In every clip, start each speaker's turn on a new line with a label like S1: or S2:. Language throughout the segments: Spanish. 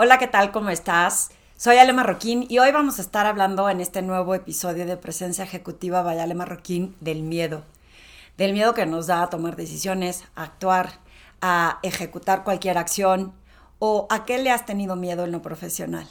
S1: Hola, ¿qué tal? ¿Cómo estás? Soy Ale Marroquín y hoy vamos a estar hablando en este nuevo episodio de Presencia Ejecutiva by Ale Marroquín del miedo. Del miedo que nos da a tomar decisiones, a actuar, a ejecutar cualquier acción o a qué le has tenido miedo en lo profesional.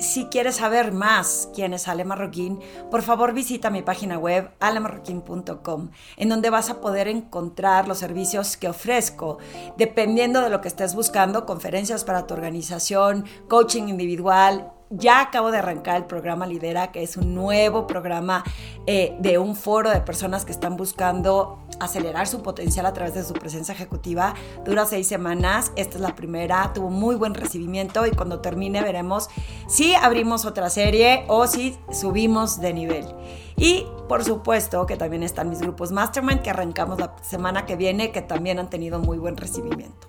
S1: Si quieres saber más quién es Ale Marroquín, por favor visita mi página web alemarroquín.com, en donde vas a poder encontrar los servicios que ofrezco, dependiendo de lo que estés buscando, conferencias para tu organización, coaching individual, ya acabo de arrancar el programa Lidera, que es un nuevo programa eh, de un foro de personas que están buscando acelerar su potencial a través de su presencia ejecutiva. Dura seis semanas, esta es la primera, tuvo muy buen recibimiento y cuando termine veremos si abrimos otra serie o si subimos de nivel. Y por supuesto que también están mis grupos Mastermind que arrancamos la semana que viene, que también han tenido muy buen recibimiento.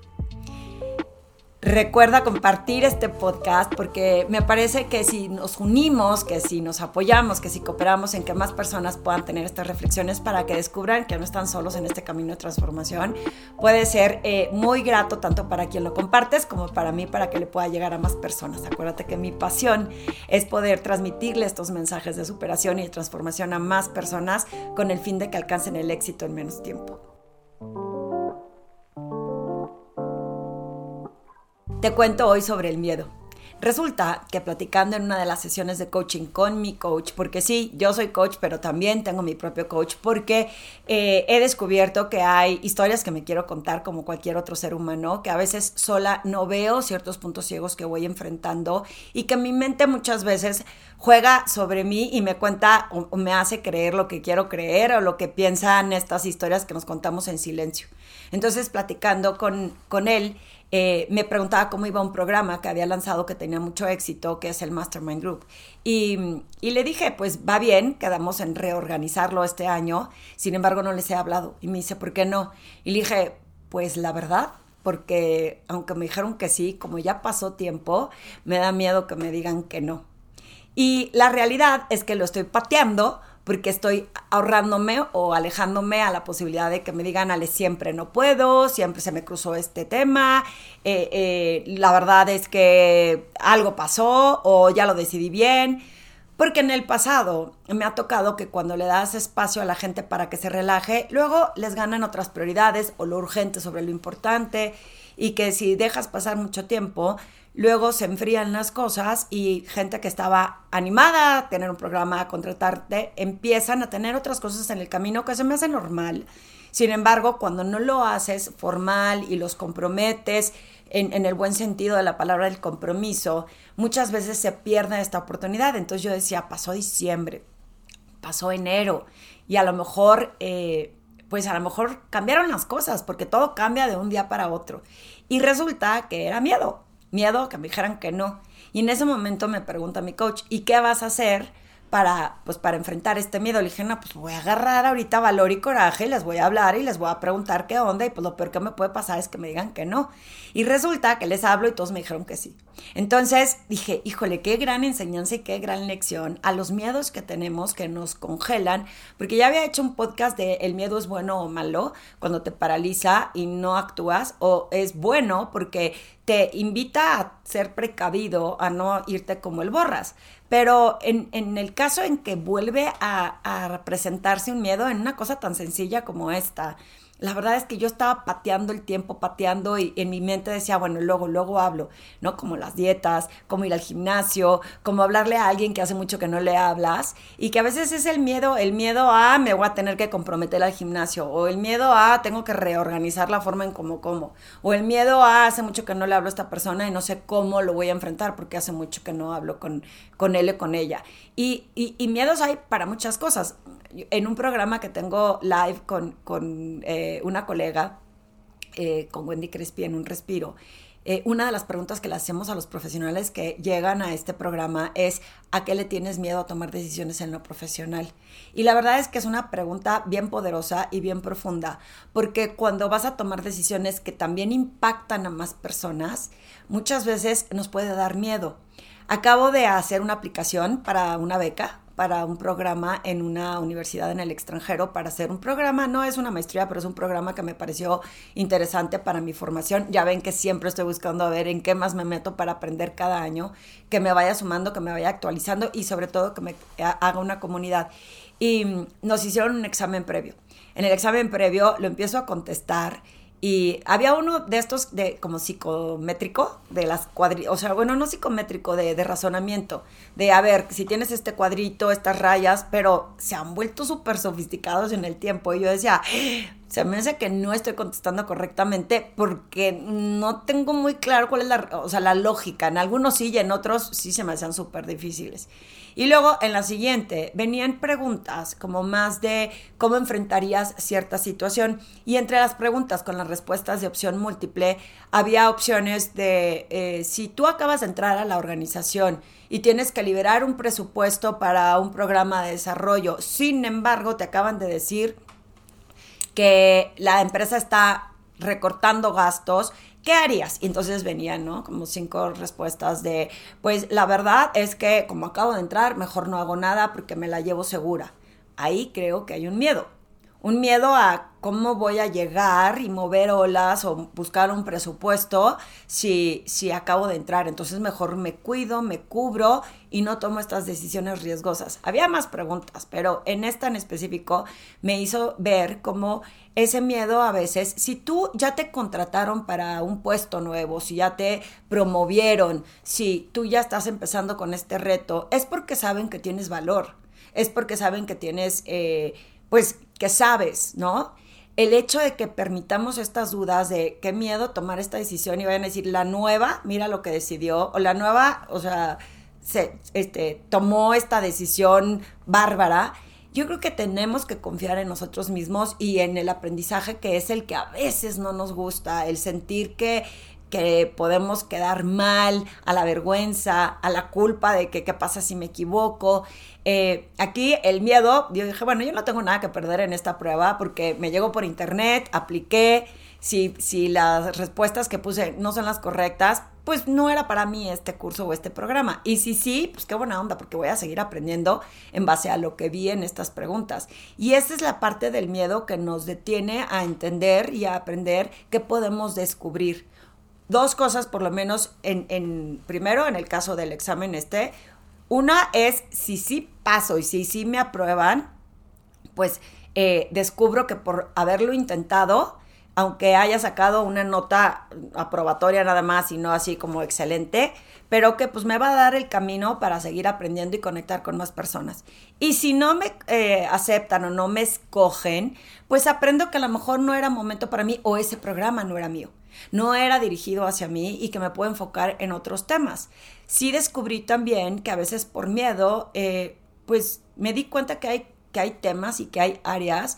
S1: Recuerda compartir este podcast porque me parece que si nos unimos, que si nos apoyamos, que si cooperamos en que más personas puedan tener estas reflexiones para que descubran que no están solos en este camino de transformación, puede ser eh, muy grato tanto para quien lo compartes como para mí para que le pueda llegar a más personas. Acuérdate que mi pasión es poder transmitirle estos mensajes de superación y de transformación a más personas con el fin de que alcancen el éxito en menos tiempo. Te cuento hoy sobre el miedo. Resulta que platicando en una de las sesiones de coaching con mi coach, porque sí, yo soy coach, pero también tengo mi propio coach, porque eh, he descubierto que hay historias que me quiero contar como cualquier otro ser humano, que a veces sola no veo ciertos puntos ciegos que voy enfrentando y que mi mente muchas veces juega sobre mí y me cuenta o me hace creer lo que quiero creer o lo que piensan estas historias que nos contamos en silencio. Entonces, platicando con, con él, eh, me preguntaba cómo iba un programa que había lanzado que tenía mucho éxito, que es el Mastermind Group. Y, y, le dije, pues va bien, quedamos en reorganizarlo este año, sin embargo no les he hablado. Y me dice, ¿por qué no? Y le dije, pues la verdad, porque aunque me dijeron que sí, como ya pasó tiempo, me da miedo que me digan que no. Y la realidad es que lo estoy pateando porque estoy ahorrándome o alejándome a la posibilidad de que me digan, Ale, siempre no puedo, siempre se me cruzó este tema, eh, eh, la verdad es que algo pasó o ya lo decidí bien. Porque en el pasado me ha tocado que cuando le das espacio a la gente para que se relaje, luego les ganan otras prioridades o lo urgente sobre lo importante y que si dejas pasar mucho tiempo, luego se enfrían las cosas y gente que estaba animada a tener un programa, a contratarte, empiezan a tener otras cosas en el camino que se me hace normal. Sin embargo, cuando no lo haces formal y los comprometes en, el buen sentido de la palabra del compromiso, muchas veces se pierde esta oportunidad. Entonces yo decía, pasó diciembre, pasó enero y a lo mejor... Eh, pues a lo mejor cambiaron las cosas, porque todo cambia de un día para otro. Y resulta que era miedo miedo que me dijeran que no. Y en ese momento me pregunta mi coach, ¿y qué vas a hacer para, pues, para enfrentar este miedo? Le dije, no, pues voy a agarrar ahorita valor y coraje y les voy a hablar y les voy a preguntar qué onda y pues lo peor que me puede pasar es que me digan que no. Y resulta que les hablo y todos me dijeron que sí. Entonces dije, híjole, qué gran enseñanza y qué gran lección a los miedos que tenemos que nos congelan, porque ya había hecho un podcast de el miedo es bueno o malo, cuando te paraliza y no actúas, o es bueno porque te invita a ser precavido, a no irte como el borras. Pero en, en el caso en que vuelve a, a representarse un miedo en una cosa tan sencilla como esta, la verdad es que yo estaba pateando el tiempo, pateando y en mi mente decía, bueno, luego, luego hablo, ¿no? Como las dietas, como ir al gimnasio, como hablarle a alguien que hace mucho que no le hablas y que a veces es el miedo, el miedo a me voy a tener que comprometer al gimnasio o el miedo a tengo que reorganizar la forma en cómo como o el miedo a hace mucho que no le hablo a esta persona y no sé cómo lo voy a enfrentar porque hace mucho que no hablo con, con él o con ella. Y, y, y miedos hay para muchas cosas en un programa que tengo live con, con eh, una colega, eh, con Wendy Crespi en un respiro, eh, una de las preguntas que le hacemos a los profesionales que llegan a este programa es ¿a qué le tienes miedo a tomar decisiones en lo profesional? Y la verdad es que es una pregunta bien poderosa y bien profunda, porque cuando vas a tomar decisiones que también impactan a más personas, muchas veces nos puede dar miedo. Acabo de hacer una aplicación para una beca para un programa en una universidad en el extranjero para hacer un programa, no es una maestría, pero es un programa que me pareció interesante para mi formación. Ya ven que siempre estoy buscando a ver en qué más me meto para aprender cada año, que me vaya sumando, que me vaya actualizando y sobre todo que me haga una comunidad. Y nos hicieron un examen previo. En el examen previo lo empiezo a contestar y había uno de estos de como psicométrico, de las cuadri, o sea, bueno, no psicométrico, de, de razonamiento, de a ver, si tienes este cuadrito, estas rayas, pero se han vuelto súper sofisticados en el tiempo. Y yo decía, se me hace que no estoy contestando correctamente porque no tengo muy claro cuál es la, o sea, la lógica. En algunos sí y en otros sí se me hacían súper difíciles. Y luego en la siguiente venían preguntas como más de cómo enfrentarías cierta situación. Y entre las preguntas con las respuestas de opción múltiple había opciones de eh, si tú acabas de entrar a la organización y tienes que liberar un presupuesto para un programa de desarrollo, sin embargo te acaban de decir que la empresa está recortando gastos, ¿qué harías? Y entonces venían, ¿no? Como cinco respuestas de, pues la verdad es que como acabo de entrar, mejor no hago nada porque me la llevo segura. Ahí creo que hay un miedo un miedo a cómo voy a llegar y mover olas o buscar un presupuesto si, si acabo de entrar. Entonces mejor me cuido, me cubro y no tomo estas decisiones riesgosas. Había más preguntas, pero en esta en específico me hizo ver cómo ese miedo a veces, si tú ya te contrataron para un puesto nuevo, si ya te promovieron, si tú ya estás empezando con este reto, es porque saben que tienes valor, es porque saben que tienes... Eh, pues que sabes, ¿no? El hecho de que permitamos estas dudas de qué miedo tomar esta decisión y vayan a decir, la nueva, mira lo que decidió, o la nueva, o sea, se, este, tomó esta decisión bárbara. Yo creo que tenemos que confiar en nosotros mismos y en el aprendizaje que es el que a veces no nos gusta, el sentir que que podemos quedar mal, a la vergüenza, a la culpa de que qué pasa si me equivoco. Eh, aquí el miedo, yo dije, bueno, yo no tengo nada que perder en esta prueba porque me llegó por internet, apliqué, si, si las respuestas que puse no son las correctas, pues no era para mí este curso o este programa. Y si sí, pues qué buena onda, porque voy a seguir aprendiendo en base a lo que vi en estas preguntas. Y esa es la parte del miedo que nos detiene a entender y a aprender qué podemos descubrir dos cosas por lo menos en, primero en el caso del examen este. Una es si sí paso y si sí me aprueban, pues eh, descubro que por haberlo intentado, aunque haya sacado una nota aprobatoria nada más y no así como excelente, pero que pues me va a dar el camino para seguir aprendiendo y conectar con más personas. Y si no me eh, aceptan o no me escogen, pues aprendo que a lo mejor no era momento para mí o ese programa no era mío no era dirigido hacia mí y que me puedo enfocar en otros temas. Sí descubrí también que a veces por miedo, eh, pues me di cuenta que hay, que hay temas y que hay áreas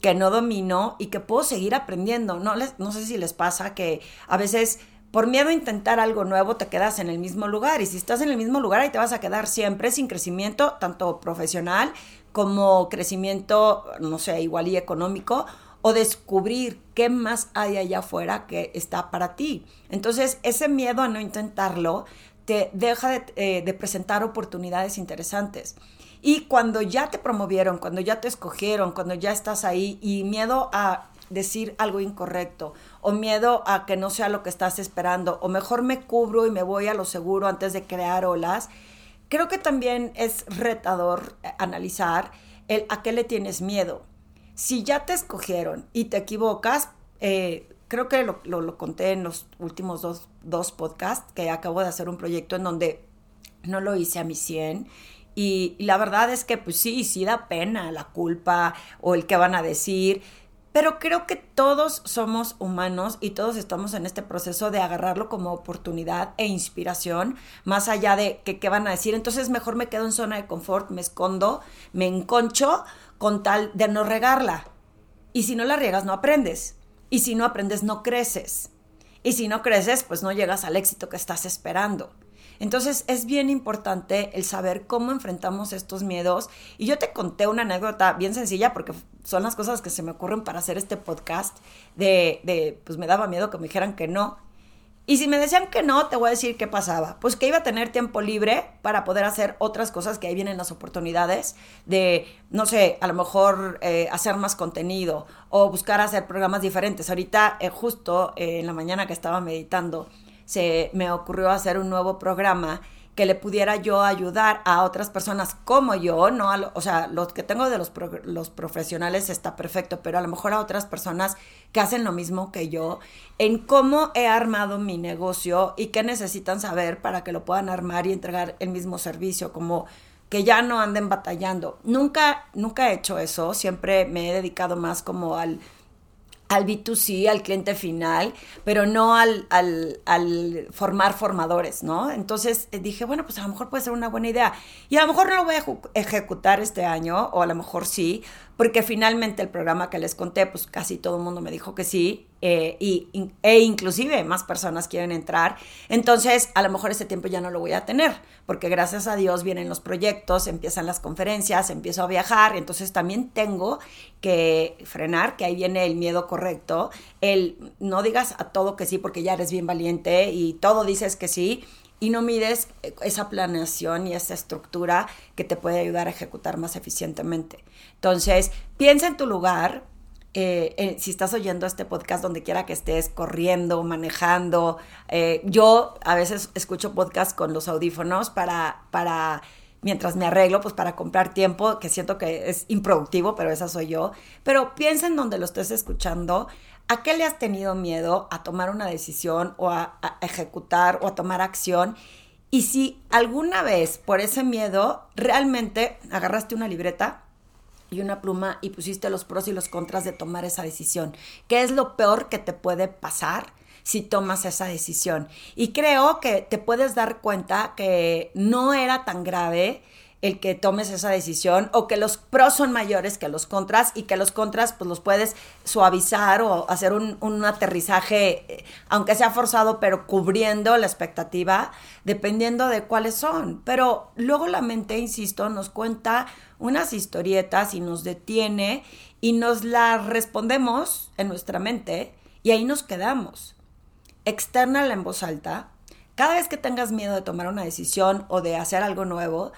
S1: que no domino y que puedo seguir aprendiendo. No, les, no sé si les pasa que a veces por miedo a intentar algo nuevo te quedas en el mismo lugar y si estás en el mismo lugar ahí te vas a quedar siempre sin crecimiento tanto profesional como crecimiento, no sé, igual y económico o descubrir qué más hay allá afuera que está para ti. Entonces, ese miedo a no intentarlo te deja eh, de, presentar oportunidades interesantes. Y cuando ya te promovieron, cuando ya te escogieron, cuando ya estás ahí y miedo a decir algo incorrecto o miedo a que no sea lo que estás esperando o mejor me cubro y me voy a lo seguro antes de crear olas, creo que también es retador eh, analizar a qué le tienes miedo si ya te escogieron y te equivocas, eh, creo que lo, conté en los últimos dos, dos, podcasts, que acabo de hacer un proyecto en donde no lo hice a mi 100. Y, y la verdad es que, pues sí, sí da pena la culpa o el que van a decir. Pero creo que todos somos humanos y todos estamos en este proceso de agarrarlo como oportunidad e inspiración, más allá de que qué van a decir. Entonces mejor me quedo en zona de confort, me escondo, me enconcho con tal de no regarla. Y si no la riegas, no aprendes. Y si no aprendes, no creces. Y si no creces, pues no llegas al éxito que estás esperando. Entonces es bien importante el saber cómo enfrentamos estos miedos. Y yo te conté una anécdota bien sencilla porque son las cosas que se me ocurren para hacer este podcast de, de pues me daba miedo que me dijeran que no. Y si me decían que no, te voy a decir qué pasaba. Pues que iba a tener tiempo libre para poder hacer otras cosas que ahí vienen las oportunidades de, no sé, a lo mejor eh, hacer más contenido o buscar hacer programas diferentes. Ahorita, eh, justo eh, en la mañana que estaba meditando, se me ocurrió hacer un nuevo programa que le pudiera yo ayudar a otras personas como yo, no o sea, los que tengo de los, los profesionales está perfecto, pero a lo mejor a otras personas que hacen lo mismo que yo, en cómo he armado mi negocio y qué necesitan saber para que lo puedan armar y entregar el mismo servicio, como que ya no anden batallando. Nunca, nunca he hecho eso, siempre me he dedicado más como al al B2C, al cliente final, pero no al, al, al, formar formadores, ¿no? Entonces eh, dije, bueno, pues a lo mejor puede ser una buena idea. Y a lo mejor no lo voy a ejecutar este año, o a lo mejor sí, porque finalmente el programa que les conté, pues casi todo el mundo me dijo que sí, eh, y, e inclusive más personas quieren entrar. Entonces, a lo mejor ese tiempo ya no lo voy a tener, porque gracias a Dios vienen los proyectos, empiezan las conferencias, empiezo a viajar, entonces también tengo que frenar, que ahí viene el miedo correcto, el no digas a todo que sí porque ya eres bien valiente y todo dices que sí y no mides esa planeación y esa estructura que te puede ayudar a ejecutar más eficientemente. Entonces, piensa en tu lugar. Eh, si estás oyendo este podcast donde quiera que estés, corriendo, manejando. Eh, yo a veces escucho podcast con los audífonos para, para, mientras me arreglo, pues para comprar tiempo, que siento que es improductivo, pero esa soy yo. Pero piensa en donde lo estés escuchando ¿A qué le has tenido miedo a tomar una decisión o a, ejecutar o a tomar acción? Y si alguna vez por ese miedo realmente agarraste una libreta y una pluma y pusiste los pros y los contras de tomar esa decisión, ¿qué es lo peor que te puede pasar? si tomas esa decisión. Y creo que te puedes dar cuenta que no era tan grave el que tomes esa decisión o que los pros son mayores que los contras y que los contras pues los puedes suavizar o hacer un, aterrizaje, eh, aunque sea forzado, pero cubriendo la expectativa, dependiendo de cuáles son. Pero luego la mente, insisto, nos cuenta unas historietas y nos detiene y nos las respondemos en nuestra mente y ahí nos quedamos. Externa en voz alta. Cada vez que tengas miedo de tomar una decisión o de hacer algo nuevo,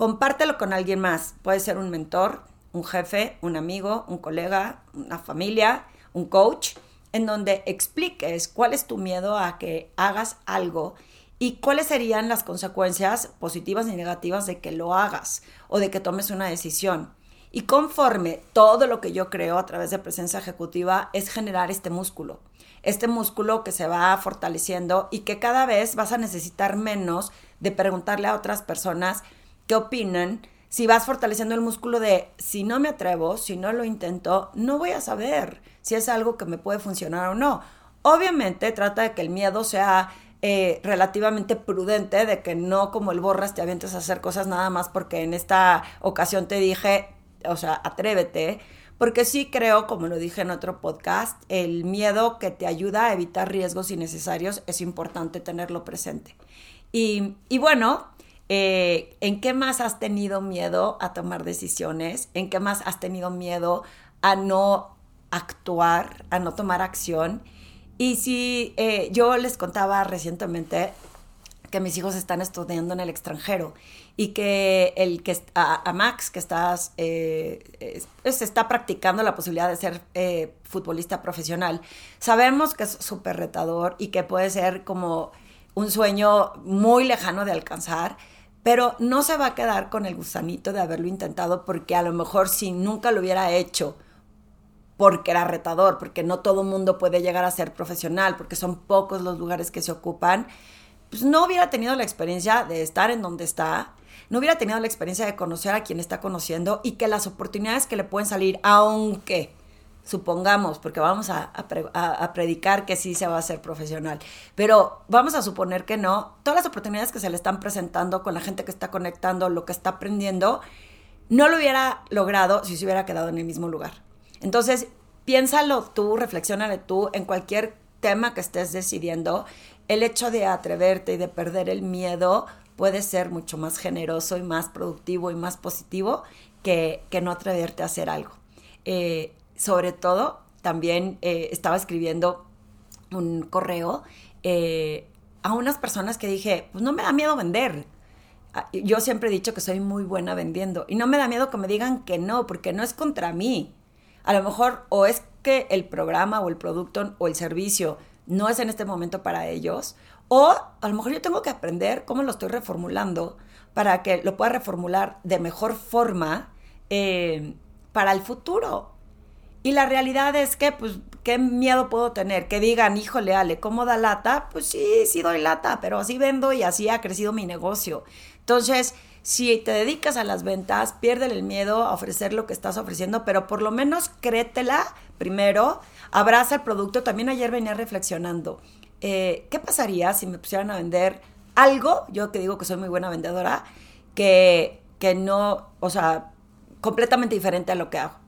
S1: compártelo con alguien más. Puede ser un mentor, un jefe, un amigo, un colega, una familia, un coach, en donde expliques cuál es tu miedo a que hagas algo y cuáles serían las consecuencias positivas y negativas de que lo hagas o de que tomes una decisión. Y conforme todo lo que yo creo a través de presencia ejecutiva es generar este músculo, este músculo que se va fortaleciendo y que cada vez vas a necesitar menos de preguntarle a otras personas qué opinan, si vas fortaleciendo el músculo de si no me atrevo, si no lo intento, no voy a saber si es algo que me puede funcionar o no. Obviamente trata de que el miedo sea eh, relativamente prudente, de que no como el borras te avientes a hacer cosas nada más porque en esta ocasión te dije, o sea, atrévete, porque sí creo, como lo dije en otro podcast, el miedo que te ayuda a evitar riesgos innecesarios es importante tenerlo presente. Y, y bueno, eh, ¿En qué más has tenido miedo a tomar decisiones? ¿En qué más has tenido miedo a no actuar, a no tomar acción? Y si eh, yo les contaba recientemente que mis hijos están estudiando en el extranjero y que el que a, Max que estás eh, se está practicando la posibilidad de ser futbolista profesional sabemos que es súper retador y que puede ser como un sueño muy lejano de alcanzar pero no se va a quedar con el gusanito de haberlo intentado porque a lo mejor si nunca lo hubiera hecho, porque era retador, porque no todo mundo puede llegar a ser profesional, porque son pocos los lugares que se ocupan, pues no hubiera tenido la experiencia de estar en donde está, no hubiera tenido la experiencia de conocer a quien está conociendo y que las oportunidades que le pueden salir, aunque supongamos, porque vamos a, predicar que sí se va a ser profesional, pero vamos a suponer que no, todas las oportunidades que se le están presentando con la gente que está conectando, lo que está aprendiendo, no lo hubiera logrado si se hubiera quedado en el mismo lugar. Entonces, piénsalo tú, reflexionale tú en cualquier tema que estés decidiendo, el hecho de atreverte y de perder el miedo puede ser mucho más generoso y más productivo y más positivo que, que no atreverte a hacer algo. Eh, sobre todo, también eh, estaba escribiendo un correo eh, a unas personas que dije, pues no me da miedo vender. Ah, yo siempre he dicho que soy muy buena vendiendo y no me da miedo que me digan que no, porque no es contra mí. A lo mejor o es que el programa o el producto o el servicio no es en este momento para ellos, o a lo mejor yo tengo que aprender cómo lo estoy reformulando para que lo pueda reformular de mejor forma eh, para el futuro. Y la realidad es que, pues, ¿qué miedo puedo tener? Que digan, híjole, Ale, ¿cómo da lata? Pues sí, sí doy lata, pero así vendo y así ha crecido mi negocio. Entonces, si te dedicas a las ventas, pierde el miedo a ofrecer lo que estás ofreciendo, pero por lo menos créetela primero, abraza el producto. También ayer venía reflexionando, eh, ¿qué pasaría si me pusieran a vender algo? Yo que digo que soy muy buena vendedora, que, que no, o sea, completamente diferente a lo que hago.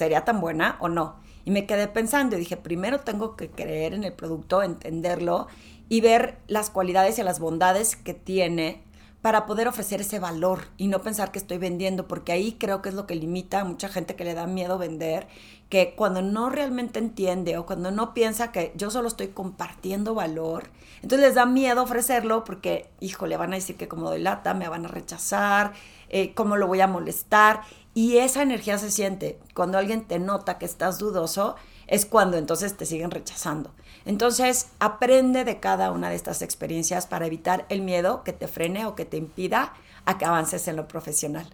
S1: ¿Sería tan buena o no? Y me quedé pensando y dije, primero tengo que creer en el producto, entenderlo y ver las cualidades y las bondades que tiene para poder ofrecer ese valor y no pensar que estoy vendiendo, porque ahí creo que es lo que limita a mucha gente que le da miedo vender, que cuando no realmente entiende o cuando no piensa que yo solo estoy compartiendo valor, entonces les da miedo ofrecerlo porque, híjole, van a decir que como doy lata, me van a rechazar, eh, cómo lo voy a molestar. Y esa energía se siente. Cuando alguien te nota que estás dudoso, es cuando entonces te siguen rechazando. Entonces, aprende de cada una de estas experiencias para evitar el miedo que te frene o que te impida a que avances en lo profesional.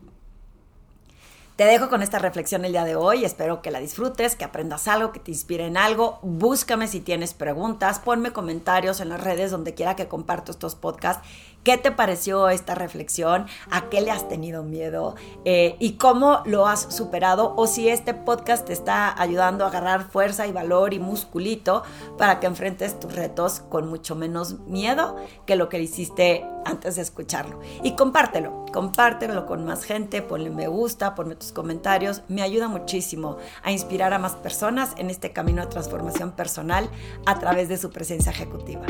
S1: Te dejo con esta reflexión el día de hoy. Espero que la disfrutes, que aprendas algo, que te inspire en algo. Búscame si tienes preguntas, ponme comentarios en las redes donde quiera que comparto estos podcasts ¿Qué te pareció esta reflexión? ¿A qué le has tenido miedo? Eh, ¿Y cómo lo has superado? O si este podcast te está ayudando a agarrar fuerza y valor y musculito para que enfrentes tus retos con mucho menos miedo que lo que hiciste antes de escucharlo. Y compártelo, compártelo con más gente, ponle me gusta, ponme tus comentarios. Me ayuda muchísimo a inspirar a más personas en este camino de transformación personal a través de su presencia ejecutiva.